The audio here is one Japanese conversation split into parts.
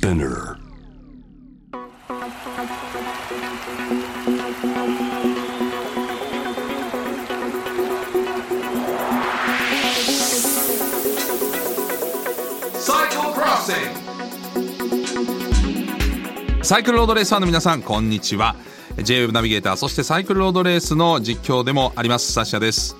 Spinner. サイクルロードレースファンの皆さんこんにちは。J-WEB ナビゲーターそしてサイクルロードレースの実況でもありますサッシャです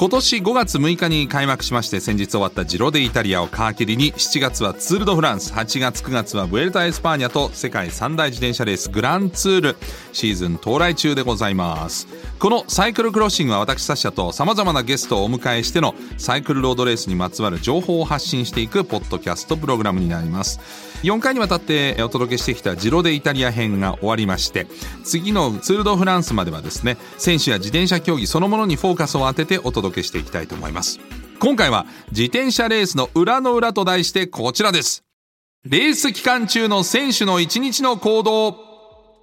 今年5月6日に開幕しまして先日終わったジロデイタリアを皮さらに7月はツール・ド・フランス8月9月はブエルタ・エスパーニャと世界三大自転車レースグランツール。シーズン到来中でございます。このサイクルクロッシングは私サッシャと様々なゲストをお迎えしてのサイクルロードレースにまつわる情報を発信していくポッドキャストプログラムになります。4回にわたってお届けしてきたジロデイタリア編が終わりまして次のツール・ド・フランスまではですね選手や自転車競技そのものにフォーカスを当ててお届けしていきたいと思います。今回は自転車レースの裏の裏と題してこちらです。レース期間中の選手の一日の行動。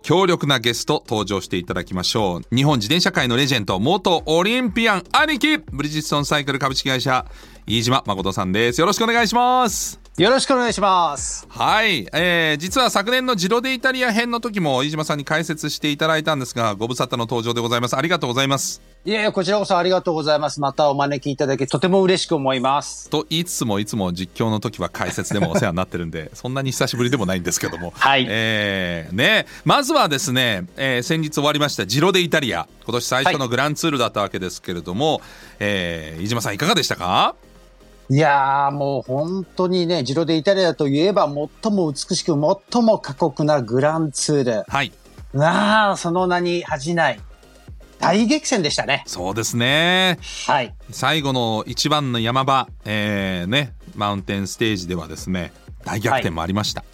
強力なゲスト登場していただきましょう。日本自転車界のレジェンド元オリンピアン兄貴。ブリヂストンサイクル株式会社飯島誠さんです。よろしくお願いします。よろしくお願いします。はい、えー、実は昨年のジロデイタリア編の時も飯島さんに解説していただいたんですがご無沙汰の登場でございます。ありがとうございます。いやいや、こちらこそありがとうございます。またお招きいただき、とても嬉しく思います。と言いつつもいつも実況の時は解説でもお世話になってるんで そんなに久しぶりでもないんですけども。はい。えーねまずはですね、えー先日終わりましたジロデイタリア。今年最初のグランツールだったわけですけれども、えー飯島さんいかがでしたか？いやー、もう本当にね、ジロデイタリアといえば、最も美しく、最も過酷なグランツール。はいなあ、その名に恥じない。大激戦でしたね。そうですねはい。最後の一番の山場、えーね、マウンテンステージではですね大逆転もありました、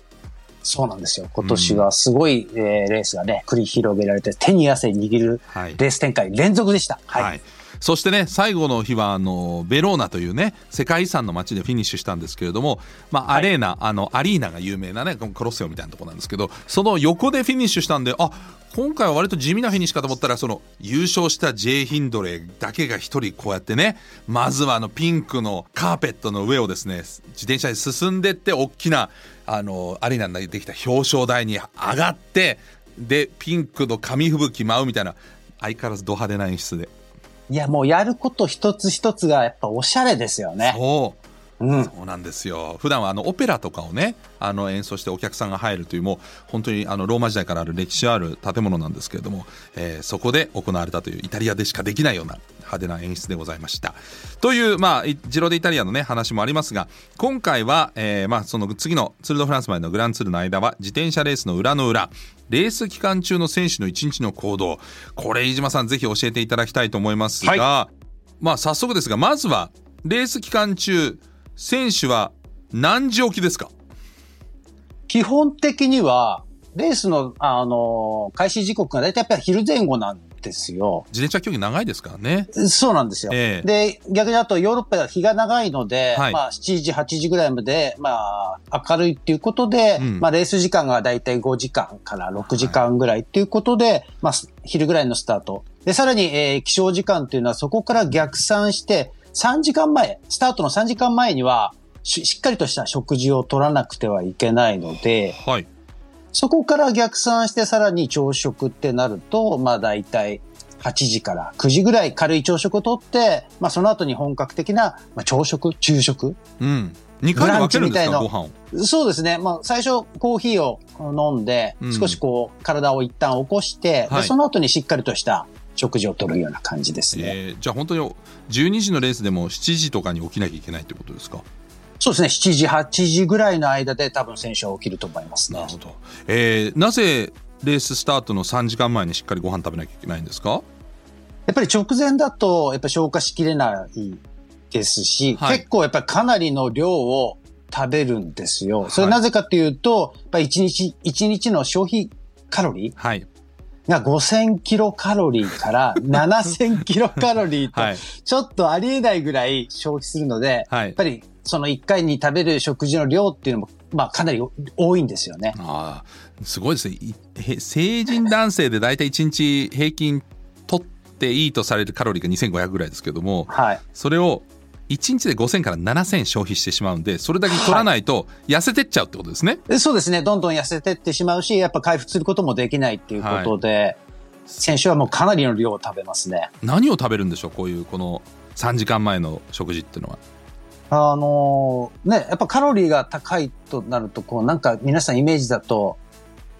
そうなんですよ。今年はすごい、えーレースがね、繰り広げられて、手に汗握るはいレース展開連続でした。はい。はい、そしてね最後の日はあのベローナというね世界遺産の街でフィニッシュしたんですけれども、まあ、アレーナ、あのアリーナが有名なねコロッセオみたいなところなんですけどその横でフィニッシュしたんであ今回は割と地味なフィニッシュかと思ったらその優勝した J・ ヒンドレーだけが一人こうやってねまずはあのピンクのカーペットの上をですね自転車で進んでって大きなあのアリーナにできた表彰台に上がってでピンクの紙吹雪舞うみたいな相変わらずド派手な演出で。いや、もうやること一つ一つがやっぱおしゃれですよね。そううん。そうなんですよ普段はあのオペラとかをねあの演奏してお客さんが入るというもう本当にあのローマ時代からある歴史ある建物なんですけれども、えーそこで行われたというイタリアでしかできないような派手な演出でございましたというまあいジロデイタリアのね話もありますが今回は、えーまあその次のツール・ド・フランスまでのグランツールの間は自転車レースの裏の裏レース期間中の選手の一日の行動。これ飯島さんぜひ教えていただきたいと思いますが、はまあ早速ですがまずはレース期間中選手は何時起きですか？基本的には、レースの、あの、開始時刻が大体やっぱり昼前後なんですよ。自転車競技長いですからねそうなんですよ。ええで、逆にあとヨーロッパでは日が長いので、はいまあ7時、8時ぐらいまで、まあ明るいっていうことで、うんまあレース時間が大体5時間から6時間ぐらいっていうことで、まあ昼ぐらいのスタート。で、さらに、えー起床時間っていうのはそこから逆算して、3時間前、スタートの3時間前には、ししっかりとした食事を取らなくてはいけないので、はいそこから逆算してさらに朝食ってなると、まあ大体8時から9時ぐらい軽い朝食をとって、まあその後に本格的な、まあ、朝食、昼食。うん2回に分けるんですかご飯をそうですね。まあ最初コーヒーを飲んでうん、少しこう体を一旦起こして、はいでその後にしっかりとした食事をとるような感じですね。えーじゃあ本当に12時のレースでも7時とかに起きなきゃいけないってことですか？そうですね。7時、8時ぐらいの間で多分選手は起きると思いますね。なるほど、えーなぜレーススタートの3時間前にしっかりご飯食べなきゃいけないんですか？やっぱり直前だと、やっぱ消化しきれないですし、はい。結構やっぱりかなりの量を食べるんですよ。それはいなぜかというと、やっぱり1日、一日の消費カロリーはい。が5000キロカロリーから7000キロカロリーと、はい。ちょっとありえないぐらい消費するので、はい。やっぱりその1回に食べる食事の量っていうのも、まあかなり多いんですよね。ああすごいですね成人男性で大体1日平均取っていいとされるカロリーが2500ぐらいですけどもはい。それを1日で5000から7000消費してしまうんで、それだけ取らないと痩せてっちゃうってことですね？でそうですね。どんどん痩せてってしまうし、やっぱ回復することもできないっていうことで、選手はもうかなりの量を食べますね。何を食べるんでしょう？こういうこの3時間前の食事っていうのは。あのーね、やっぱカロリーが高いとなると、こうなんか皆さんイメージだと、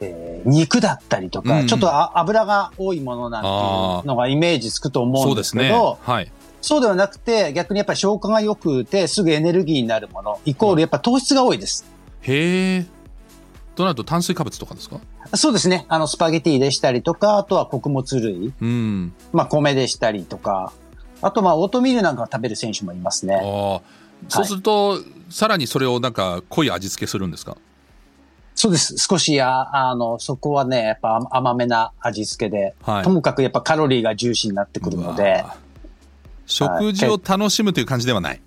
えー肉だったりとか、うんちょっとあ油が多いものなんていうのがイメージつくと思うんですけど、はい。そうではなくて、逆にやっぱり消化が良くて、すぐエネルギーになるもの、イコールやっぱ糖質が多いです。へえ。となると炭水化物とかですか？そうですね。あの、スパゲティでしたりとか、あとは穀物類、うん。まあ、米でしたりとか、あとまあ、オートミールなんかを食べる選手もいますね。ああ。そうすると、さらにそれをなんか濃い味付けするんですか？そうです。少しあ、あの、そこはね、やっぱ甘めな味付けで、はいともかくやっぱカロリーが重視になってくるので食事を楽しむという感じではない。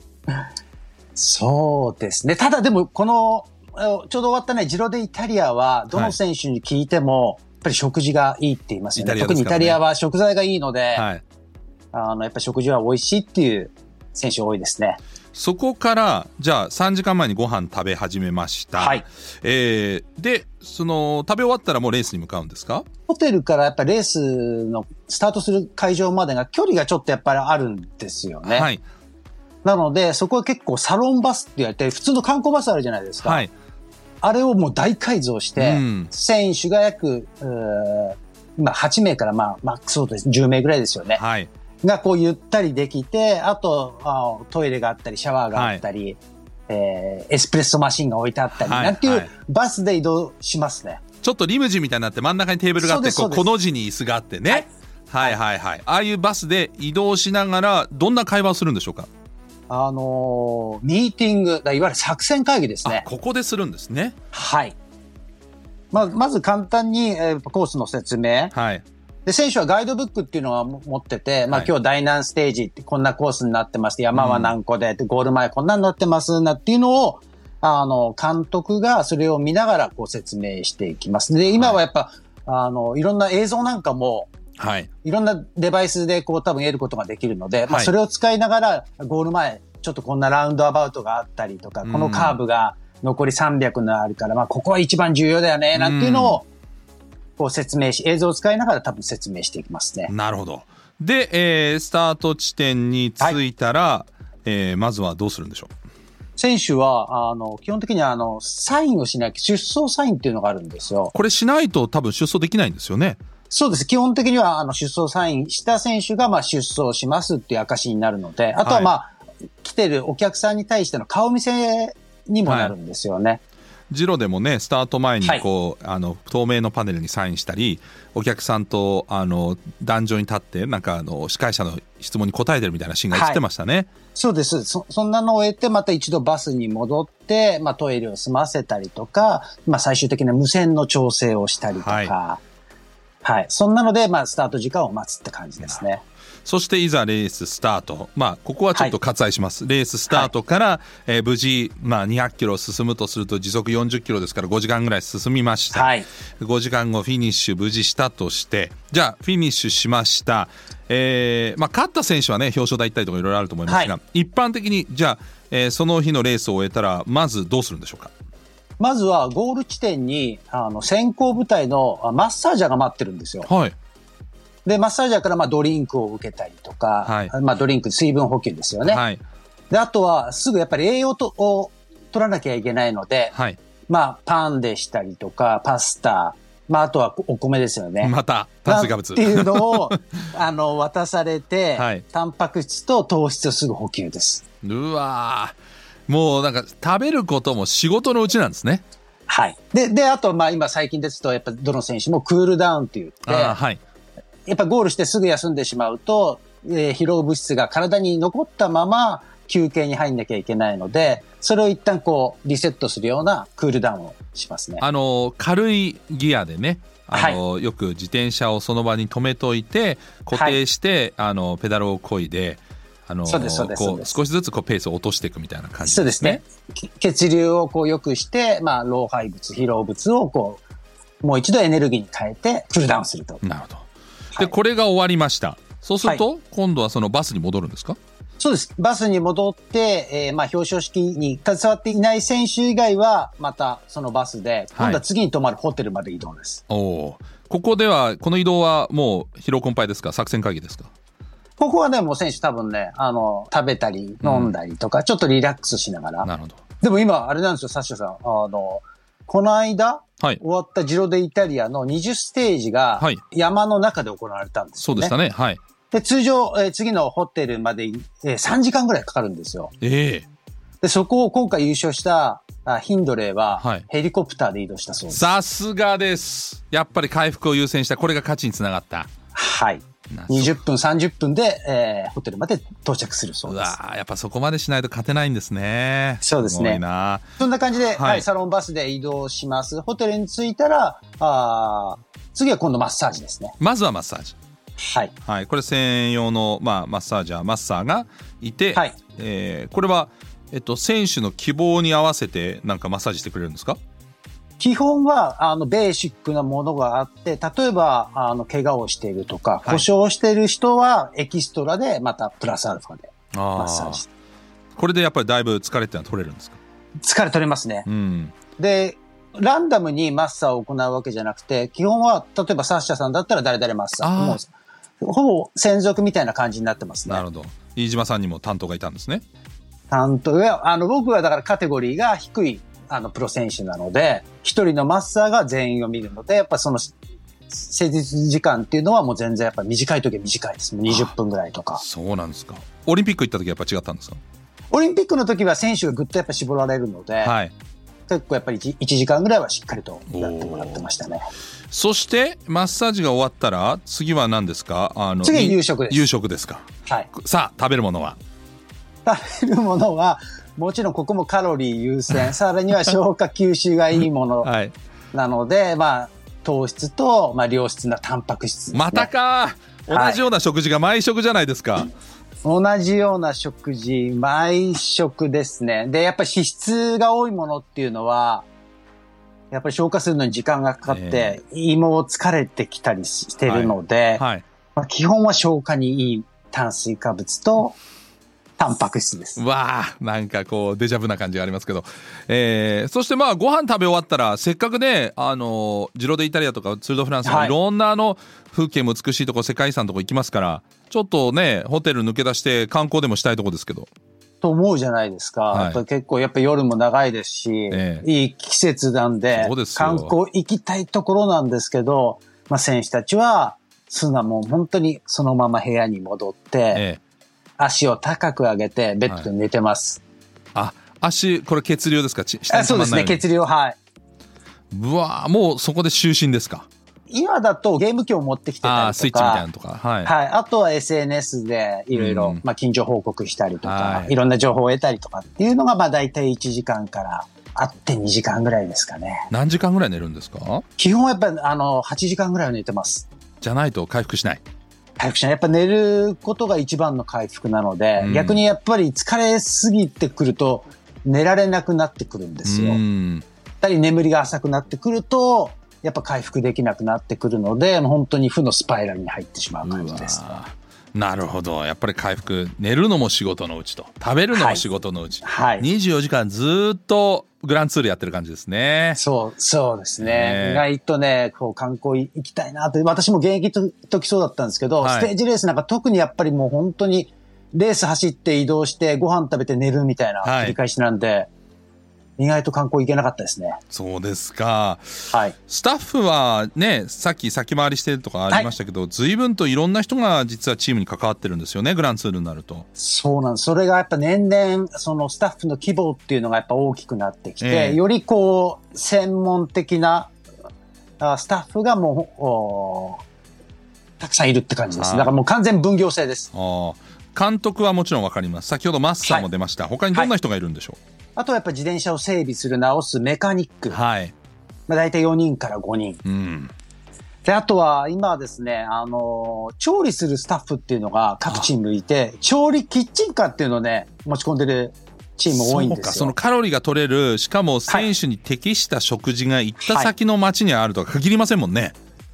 そうですね。ただでも、この、えちょうど終わったね、ジロデイタリアは、どの選手に聞いても、やっぱり食事がいいって言いますよね。ね特にイタリアは食材がいいので、はい。あの、やっぱ食事は美味しいっていう選手多いですね。そこから、じゃあ3時間前にご飯食べ始めました。はい。えーで、その、食べ終わったらもうレースに向かうんですか？ホテルからやっぱレースのスタートする会場までが距離がちょっとやっぱりあるんですよね。はい。なので、そこは結構サロンバスって言われて、普通の観光バスあるじゃないですか。はい。あれをもう大改造して、うん選手が約、今8名からまあ、マックスそうです。10名ぐらいですよね。はい。がこうゆったりできて、あとあトイレがあったり、シャワーがあったり、えーエスプレッソマシンが置いてあったり、はいなんていうはいバスで移動しますね。ちょっとリムジンみたいになって真ん中にテーブルがあって、ここの字に椅子があってね。はいはいはい。ああいうバスで移動しながら、どんな会話をするんでしょうか？あのーミーティング、だいわゆる作戦会議ですあね、。ここでするんですね。はい。ままず簡単に、えーコースの説明。はい。で、選手はガイドブックっていうのはも持ってて、まあはい。今日第何ステージってこんなコースになってまして、山は何個で、でゴール前こんなになってますなっていうのを、あの、監督がそれを見ながらこう説明していきます。で、今はやっぱ、あの、いろんな映像なんかも、はい。いろんなデバイスでこう多分得ることができるので、まあはい。それを使いながらゴール前、ちょっとこんなラウンドアバウトがあったりとか、このカーブが残り300のあるから、まあここは一番重要だよね、なんていうのを、こう説明し、映像を使いながら多分説明していきますね。なるほど。で、えースタート地点に着いたら、えーまずはどうするんでしょ選手は、あの、基本的には、あの、サインをしなきゃ、出走サインっていうのがあるんですよう。これしないと多分出走できないんですよね。そうです。基本的には、あの、出走サインした選手が、まあ、出走しますっていう証になるので、あとは、まあ、来てるお客さんに対しての顔見せにもなるんですよね。ジロでもね、スタート前にはいこう、あの、透明のパネルにサインしたり、お客さんと、あの、壇上に立って、なんかあの、司会者の質問に答えてるみたいなシーンが映ってましたね。そうです。そ、そんなのを終えて、また一度バスに戻って、まあ、トイレを済ませたりとか、まあ、最終的な無線の調整をしたりとか、ははい。そんなので、まあ、スタート時間を待つって感じですね。そしていざレーススタート。まあ、ここはちょっと割愛します。レーススタートから、えー無事、まあ、200キロ進むとすると時速40キロですから5時間ぐらい進みました。はい。5時間後フィニッシュ無事したとして、じゃあフィニッシュしました。えーまあ、勝った選手はね、表彰台行ったりとかいろいろあると思いますが、は一般的に、じゃあ、えーその日のレースを終えたら、まずどうするんでしょうか？まずは、ゴール地点に、あの、先行部隊のあマッサージャーが待ってるんですよ。はい。で、マッサージャーから、まあ、ドリンクを受けたりとか、はいまあ、ドリンク、水分補給ですよね。はい。で、あとは、すぐやっぱり栄養とを取らなきゃいけないので、はい。まあ、パンでしたりとか、パスタ、まあ、あとはお米ですよね。また、炭水化物。っていうのを、あの、渡されて、はいタンパク質と糖質をすぐ補給です。うわーもうなんか、食べることも仕事のうちなんですね。はい。で、で、あと、まあ、今最近ですと、やっぱどの選手もクールダウンって言って、はい。やっぱゴールしてすぐ休んでしまうと、えー疲労物質が体に残ったまま休憩に入んなきゃいけないので、それを一旦こう、リセットするようなクールダウンをしますね。あの軽いギアでねあの、よく自転車をその場に止めといて固定して、あのペダルをこいであのそうですそうですそうですこう少しずつこうペースを落としていくみたいな感じそうですね。き血流をこう良くして、まあ、老廃物、疲労物をこう、もう一度エネルギーに変えてクールダウンすると。なるほど。ではいこれが終わりました。そうすると、今度はそのバスに戻るんですか？そそうです。バスに戻って、えーまあ表彰式に携わっていない選手以外は、またそのバスで、今度は次に泊まるホテルまで移動です。おおここではこの移動はもう疲労困憊ですか？作戦会議ですか？ここはね、もう選手多分ね、あの、食べたり飲んだりとか、ちょっとリラックスしながら。なるほどでも今、あれなんですよ、サッシャさん。あの、この間、はい終わったジロデイタリアの20ステージがはい山の中で行われたんですよね。そうでしたねはいで、通常、えー次のホテルまで、えー3時間ぐらいかかるんですよ。ええで、そこを今回優勝したあヒンドレーは、はいヘリコプターで移動したそうです。さすがですやっぱり回復を優先したこれが勝ちにつながったはい。な20分、30分で、えーホテルまで到着するそううです。わーやっぱそこまでしないと勝てないんですねそうですねごいなそんな感じで、はいはい、サロンバスで移動します。ホテルに着いたら、あー次は今度マッサージですね。まずはマッサージはい。はいこれ専用の、まあ、マッサージャーマッサーがいて、はいえーこれはえっと、選手の希望に合わせてなんかマッサージしてくれるんですか？基本は、あの、ベーシックなものがあって、例えば、あの、怪我をしているとか、い故障している人は、エキストラで、また、プラスアルファで、あマッサージ。これでやっぱりだいぶ疲れってのは取れるんですか？疲れ取れますね。うんで、ランダムにマッサーを行うわけじゃなくて、基本は、例えばサッシャさんだったら誰々マッサー。もうほぼ専属みたいな感じになってますね。なるほど飯島さんにも担当がいたんですね担当は、あの、僕はだからカテゴリーが低い、あの、プロ選手なので、一人のマッサーが全員を見るので、やっぱその、施術時間っていうのはもう全然やっぱ短い時は短いです。もう20分ぐらいとか。そうなんですかオリンピック行った時はやっぱ違ったんですか？オリンピックの時は選手がぐっとやっぱ絞られるので、はい結構やっぱり 1, 時間ぐらいはしっかりとやってもらってましたね。そしてマッサージが終わったら次は何ですか？あの次は夕食です夕食ですかはい。さあ食べるものは？食べるものは、もちろんここもカロリー優先、さらには消化吸収がいいもの。はい。なので、まあ、糖質と、まあ、良質なタンパク質ね。またか。同じような食事が毎食じゃないですか、同じような食事、毎食ですね。で、やっぱり脂質が多いものっていうのは、やっぱり消化するのに時間がかかって、胃も疲れてきたりしてるので、はい。まあ、基本は消化にいい炭水化物とタンパク質です。わあなんかこうデジャブな感じがありますけど、えーそしてまあご飯食べ終わったらせっかくねあのジロデイタリアとかツール・ド・フランスのはい。いろんなあの風景も美しいとこ世界遺産のとこ行きますからちょっとねホテル抜け出して観光でもしたいとこですけど。と思うじゃないですか。はい。結構やっぱ夜も長いですし、えいい季節なんで観光行きたいところなんですけど、まあ、選手たちは、そんなもう本当にそのまま部屋に戻って、ええ足を高く上げてベッドで寝てます。あ足これ血流ですか？あそうですね、血流、はい。うわあもうそこで就寝ですか？今だとゲーム機を持ってきてたりとか、スイッチみたいなのとか。はい、はい。あとは SNS でいろいろうん、まあ、近所報告したりとか、はい。い、ろんな情報を得たりとかっていうのが、まあ、大体1時間からあって2時間ぐらいですかね。何時間ぐらい寝るんですか？基本はやっぱり、あの、8時間ぐらいは寝てます。じゃないと回復しない回復しない。やっぱ寝ることが一番の回復なので、うん逆にやっぱり疲れすぎてくると、寝られなくなってくるんですよ。うやっんぱり眠りが浅くなってくると、やっぱ回復できなくなってくるので、本当に負のスパイラルに入ってしまう感じです。なるほど。やっぱり回復寝るのも仕事のうちと。食べるのも仕事のうち、はい。24時間ずーっとグランツールやってる感じですね。そう、そうですね。ね意外とね、こう観光行きたいなと。私も現役の時そうだったんですけど、はい。ステージレースなんか特にやっぱりもう本当にレース走って移動してご飯食べて寝るみたいなはい。繰り返しなんで、意外と観光行けなかったですね。そうですか。はい。スタッフはねさっき先回りしてるとかありましたけど、随分といろんな人が実はチームに関わってるんですよねグランツールになると。そうなんです。それがやっぱ年々、そのスタッフの規模っていうのがやっぱ大きくなってきて、ええ。よりこう、専門的なあスタッフがもう、おたくさんいるって感じです。はいだからもう完全分業制です。監督はもちろんわかります。先ほどマッサーも出ました、他にどんな人がいるんでしょあとはやっぱ自転車を整備する、直すメカニック。うはいまあ、大体4人から5人。うんで、あとは今はですね、あのー調理するスタッフっていうのが各チームいて、調理キッチンカーっていうのをね、持ち込んでるチーム多いんそうかですよ。そのカロリーが取れるしかも選手に適した食事が行った先の町にあるとは限りませんもんね、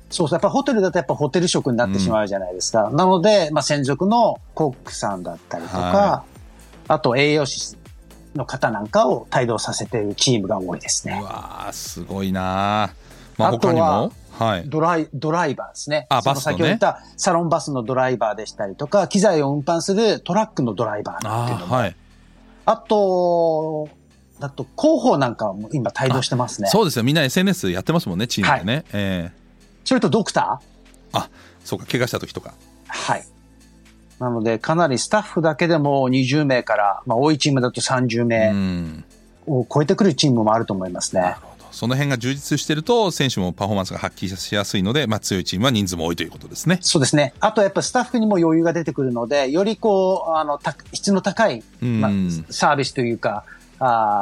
そうそう。やっぱホテルだとやっぱホテル食になってしまうじゃないですか。なので、まあ、専属のコックさんだったりとか、はあと栄養士の方なんかを帯同させているチームが多いですね。う。わーすごいなまああとは他にも？はい。ドライ、ドライバーですね。あバスのね。先ほど言ったサロンバスのドライバーでしたりとか、機材を運搬するトラックのドライバーっていうあのも。ーはい。あと、だと広報なんかも今帯同してますね。そうですよ。みんな SNS やってますもんねチームでね、ええ。それとドクター。あそうか。怪我した時とか。はい。なので、かなりスタッフだけでも20名から、まあ、多いチームだと30う名んを超えてくるチームもあると思いますね。その辺が充実してると選手もパフォーマンスが発揮しやすいので、まあ、強いチームは人数も多いということですね。そうですね。あとやっぱスタッフにも余裕が出てくるので、よりこう、あの、た質の高い、まあうん、サービスというか、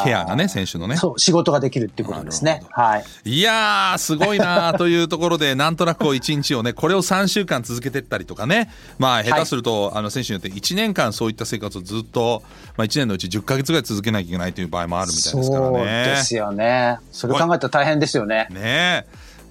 ケアがね選手のね。そう、仕事ができるっていうことですねはい。いやー、すごいなーというところで、なんとなくこう1日をね、これを3週間続けてったりとかね、まあ、下手すると、あの選手によって1年間そういった生活をずっと、まあ、1年のうち10ヶ月ぐらい続けなきゃいけないという場合もあるみたいですからそうね。ですよね。それ考えたら大変ですよね。ねえ。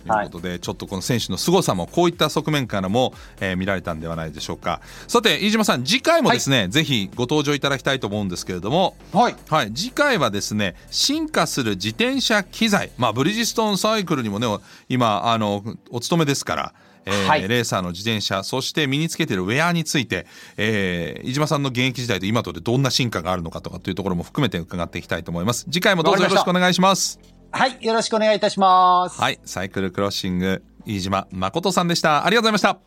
ということで、ちょっとこの選手の凄さもこういった側面からも、えー見られたんではないでしょうか。さて飯島さん次回もですね、ぜひご登場いただきたいと思うんですけれどもはい。はい、次回はですね進化する自転車機材、まあ、ブリヂストンサイクルにもね今あのお勤めですから、えーはい。レーサーの自転車そして身につけているウェアについて、えー飯島さんの現役時代と今とでどんな進化があるのかとかというところも含めて伺っていきたいと思います。次回もどうぞよろしくお願いしますはい。よろしくお願いいたします。はいサイクルクロッシング飯島誠さんでしたありがとうございました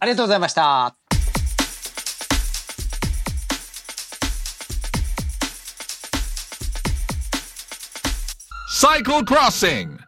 ありがとうございました。Cycle Crossing